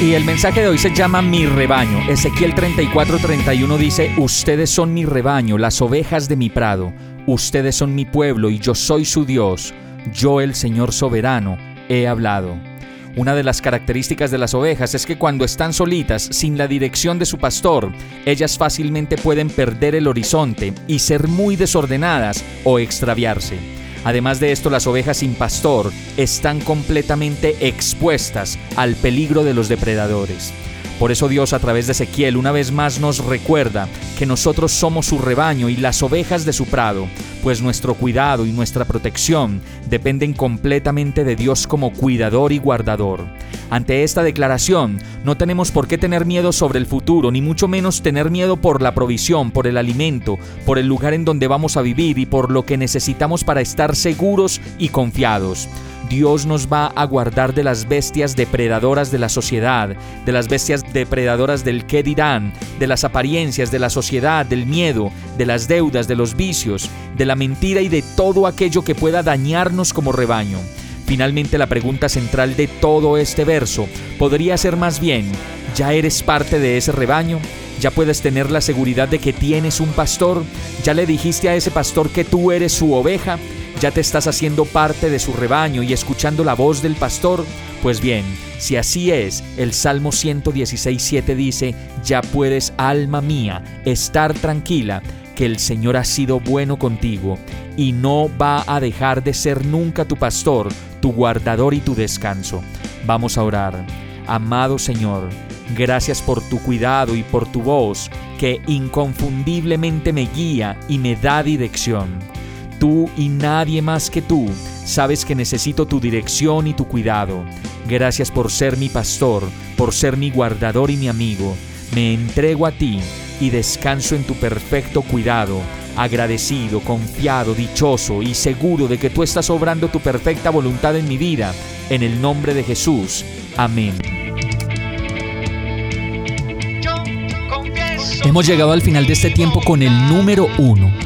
Y el mensaje de hoy se llama Mi rebaño. Ezequiel 34:31 dice, Ustedes son mi rebaño, las ovejas de mi prado. Ustedes son mi pueblo y yo soy su Dios yo el Señor soberano he hablado. Una de las características de las ovejas es que cuando están solitas, sin la dirección de su pastor, ellas fácilmente pueden perder el horizonte y ser muy desordenadas o extraviarse. Además de esto, las ovejas sin pastor están completamente expuestas al peligro de los depredadores. Por eso Dios a través de Ezequiel una vez más nos recuerda que nosotros somos su rebaño y las ovejas de su prado, pues nuestro cuidado y nuestra protección dependen completamente de Dios como cuidador y guardador. Ante esta declaración, no tenemos por qué tener miedo sobre el futuro, ni mucho menos tener miedo por la provisión, por el alimento, por el lugar en donde vamos a vivir y por lo que necesitamos para estar seguros y confiados. Dios nos va a guardar de las bestias depredadoras de la sociedad, de las bestias depredadoras del qué dirán, de las apariencias de la sociedad, del miedo, de las deudas, de los vicios, de la mentira y de todo aquello que pueda dañarnos como rebaño. Finalmente la pregunta central de todo este verso podría ser más bien, ¿ya eres parte de ese rebaño? ¿Ya puedes tener la seguridad de que tienes un pastor? ¿Ya le dijiste a ese pastor que tú eres su oveja? ¿Ya te estás haciendo parte de su rebaño y escuchando la voz del pastor? Pues bien, si así es, el Salmo 116.7 dice, ya puedes, alma mía, estar tranquila, que el Señor ha sido bueno contigo y no va a dejar de ser nunca tu pastor, tu guardador y tu descanso. Vamos a orar. Amado Señor, gracias por tu cuidado y por tu voz que inconfundiblemente me guía y me da dirección. Tú y nadie más que tú sabes que necesito tu dirección y tu cuidado. Gracias por ser mi pastor, por ser mi guardador y mi amigo. Me entrego a ti y descanso en tu perfecto cuidado, agradecido, confiado, dichoso y seguro de que tú estás obrando tu perfecta voluntad en mi vida. En el nombre de Jesús. Amén. Hemos llegado al final de este tiempo con el número uno